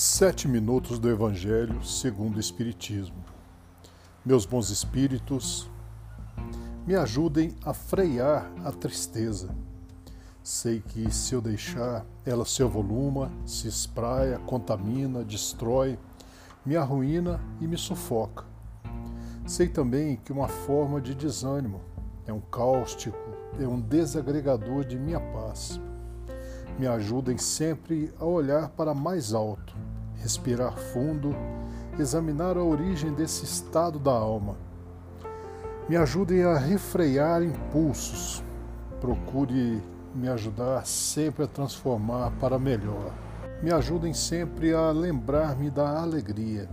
Sete minutos do Evangelho segundo o Espiritismo. Meus bons espíritos, me ajudem a frear a tristeza. Sei que se eu deixar, ela se avoluma, se espraia, contamina, destrói, me arruína e me sufoca. Sei também que uma forma de desânimo é um cáustico, é um desagregador de minha paz me ajudem sempre a olhar para mais alto, respirar fundo, examinar a origem desse estado da alma. Me ajudem a refrear impulsos. Procure me ajudar sempre a transformar para melhor. Me ajudem sempre a lembrar-me da alegria.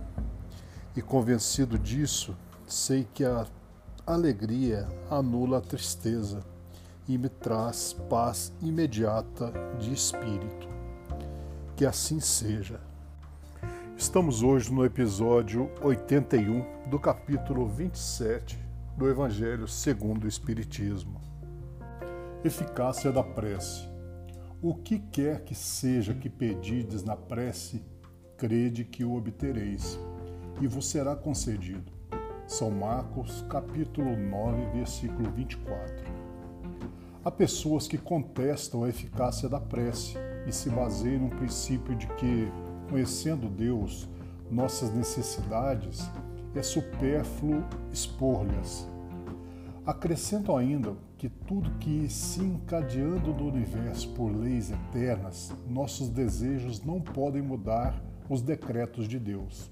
E convencido disso, sei que a alegria anula a tristeza e me traz paz imediata de espírito. Que assim seja. Estamos hoje no episódio 81 do capítulo 27 do Evangelho segundo o Espiritismo. Eficácia da prece. O que quer que seja que pedides na prece, crede que o obtereis, e vos será concedido. São Marcos, capítulo 9, versículo 24. Há pessoas que contestam a eficácia da prece e se baseiam no princípio de que, conhecendo Deus, nossas necessidades, é supérfluo expor-lhes. Acrescento ainda que tudo que se encadeando do universo por leis eternas, nossos desejos não podem mudar os decretos de Deus.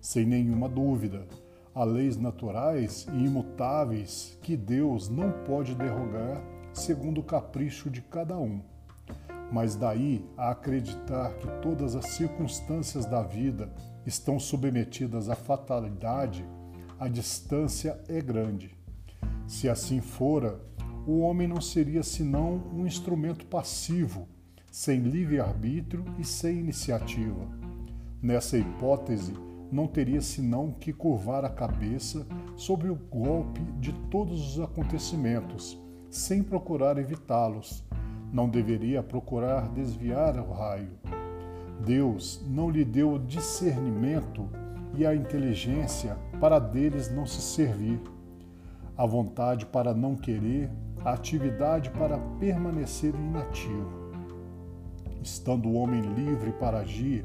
Sem nenhuma dúvida, há leis naturais e imutáveis que Deus não pode derrogar segundo o capricho de cada um. Mas daí a acreditar que todas as circunstâncias da vida estão submetidas à fatalidade, a distância é grande. Se assim fora, o homem não seria senão um instrumento passivo, sem livre-arbítrio e sem iniciativa. Nessa hipótese, não teria senão que curvar a cabeça sob o golpe de todos os acontecimentos sem procurar evitá-los. Não deveria procurar desviar o raio. Deus não lhe deu o discernimento e a inteligência para deles não se servir, a vontade para não querer, a atividade para permanecer inativo. Estando o homem livre para agir,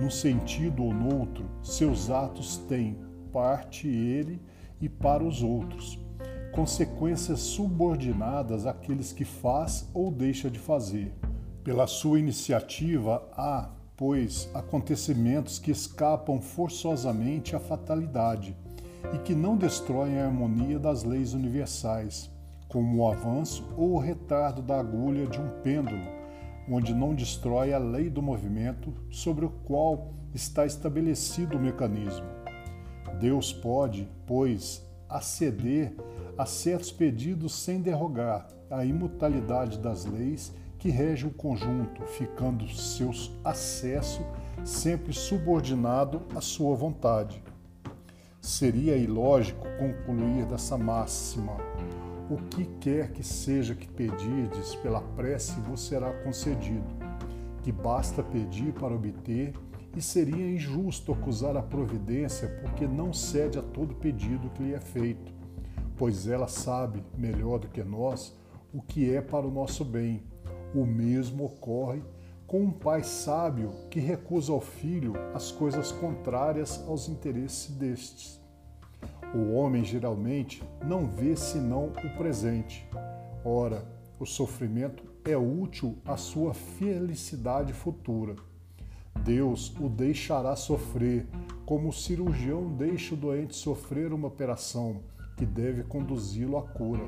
num sentido ou noutro, seus atos têm parte ele e para os outros consequências subordinadas àqueles que faz ou deixa de fazer. Pela sua iniciativa, há, pois, acontecimentos que escapam forçosamente à fatalidade e que não destroem a harmonia das leis universais, como o avanço ou o retardo da agulha de um pêndulo, onde não destrói a lei do movimento sobre o qual está estabelecido o mecanismo. Deus pode, pois, aceder a certos pedidos sem derrogar a imutabilidade das leis que regem o conjunto, ficando seu acesso sempre subordinado à sua vontade. Seria ilógico concluir dessa máxima: o que quer que seja que pedirdes pela prece vos será concedido, que basta pedir para obter, e seria injusto acusar a providência porque não cede a todo pedido que lhe é feito pois ela sabe melhor do que nós o que é para o nosso bem. O mesmo ocorre com um pai sábio que recusa ao filho as coisas contrárias aos interesses destes. O homem geralmente não vê senão o presente. Ora, o sofrimento é útil à sua felicidade futura. Deus o deixará sofrer, como o cirurgião deixa o doente sofrer uma operação que deve conduzi-lo à cura.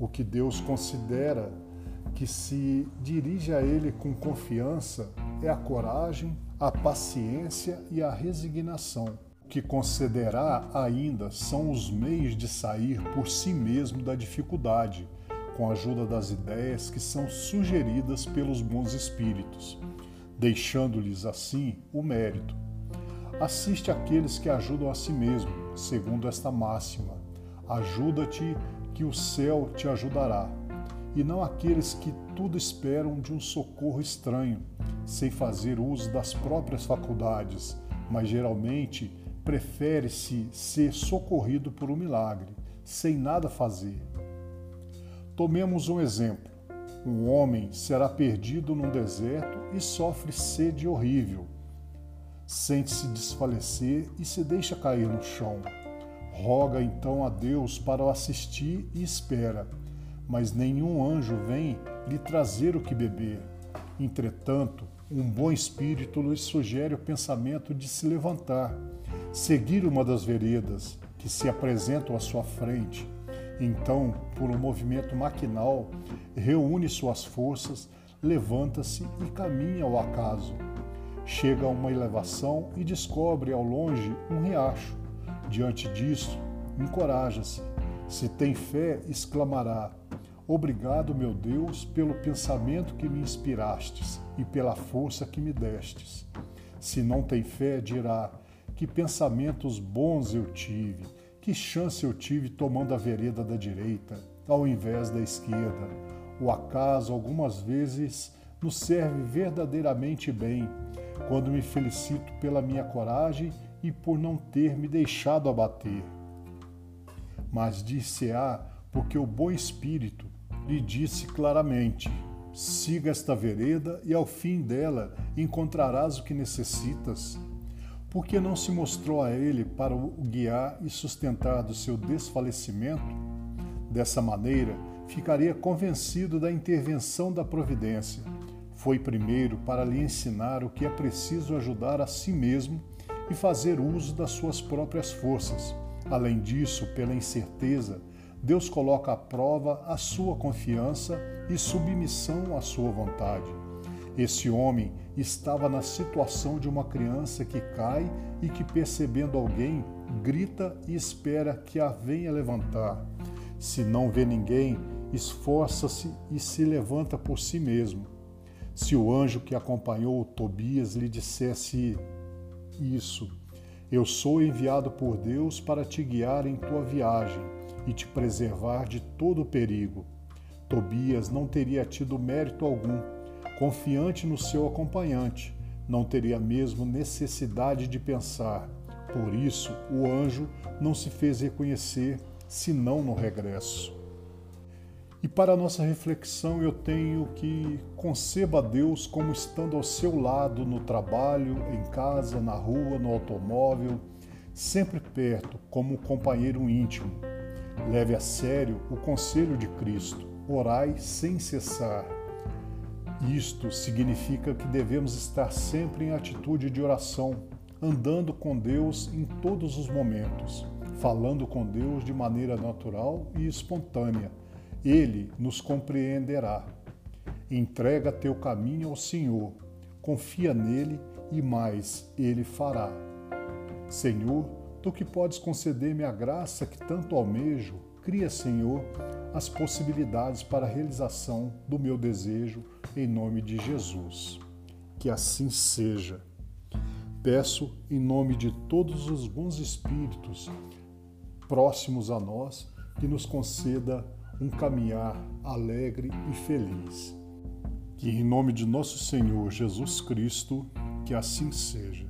O que Deus considera que se dirige a Ele com confiança é a coragem, a paciência e a resignação. O que concederá ainda são os meios de sair por si mesmo da dificuldade, com a ajuda das ideias que são sugeridas pelos bons espíritos, deixando-lhes assim o mérito. Assiste aqueles que ajudam a si mesmo, segundo esta máxima Ajuda-te, que o céu te ajudará. E não aqueles que tudo esperam de um socorro estranho, sem fazer uso das próprias faculdades, mas geralmente prefere-se ser socorrido por um milagre, sem nada fazer. Tomemos um exemplo. Um homem será perdido num deserto e sofre sede horrível. Sente-se desfalecer e se deixa cair no chão. Roga então a Deus para o assistir e espera, mas nenhum anjo vem lhe trazer o que beber. Entretanto, um bom espírito lhe sugere o pensamento de se levantar, seguir uma das veredas que se apresentam à sua frente. Então, por um movimento maquinal, reúne suas forças, levanta-se e caminha ao acaso. Chega a uma elevação e descobre ao longe um riacho. Diante disso, encoraja-se. Se tem fé, exclamará: Obrigado, meu Deus, pelo pensamento que me inspirastes e pela força que me destes. Se não tem fé, dirá: Que pensamentos bons eu tive, que chance eu tive tomando a vereda da direita, ao invés da esquerda. O acaso, algumas vezes, nos serve verdadeiramente bem, quando me felicito pela minha coragem e por não ter me deixado abater. Mas disse-á, porque o bom espírito lhe disse claramente: siga esta vereda e ao fim dela encontrarás o que necessitas. Porque não se mostrou a ele para o guiar e sustentar do seu desfalecimento? Dessa maneira, ficaria convencido da intervenção da providência. Foi primeiro para lhe ensinar o que é preciso ajudar a si mesmo e fazer uso das suas próprias forças. Além disso, pela incerteza, Deus coloca à prova a sua confiança e submissão à sua vontade. Esse homem estava na situação de uma criança que cai e que, percebendo alguém, grita e espera que a venha levantar. Se não vê ninguém, esforça-se e se levanta por si mesmo. Se o anjo que acompanhou Tobias lhe dissesse isso, eu sou enviado por Deus para te guiar em tua viagem e te preservar de todo perigo. Tobias não teria tido mérito algum. Confiante no seu acompanhante, não teria mesmo necessidade de pensar. Por isso, o anjo não se fez reconhecer senão no regresso. E para a nossa reflexão, eu tenho que conceba Deus como estando ao seu lado no trabalho, em casa, na rua, no automóvel, sempre perto, como companheiro íntimo. Leve a sério o conselho de Cristo: orai sem cessar. Isto significa que devemos estar sempre em atitude de oração, andando com Deus em todos os momentos, falando com Deus de maneira natural e espontânea ele nos compreenderá. Entrega teu caminho ao Senhor, confia nele e mais ele fará. Senhor, tu que podes conceder-me a graça que tanto almejo, cria, Senhor, as possibilidades para a realização do meu desejo, em nome de Jesus. Que assim seja. Peço, em nome de todos os bons espíritos próximos a nós, que nos conceda um caminhar alegre e feliz. Que em nome de nosso Senhor Jesus Cristo, que assim seja.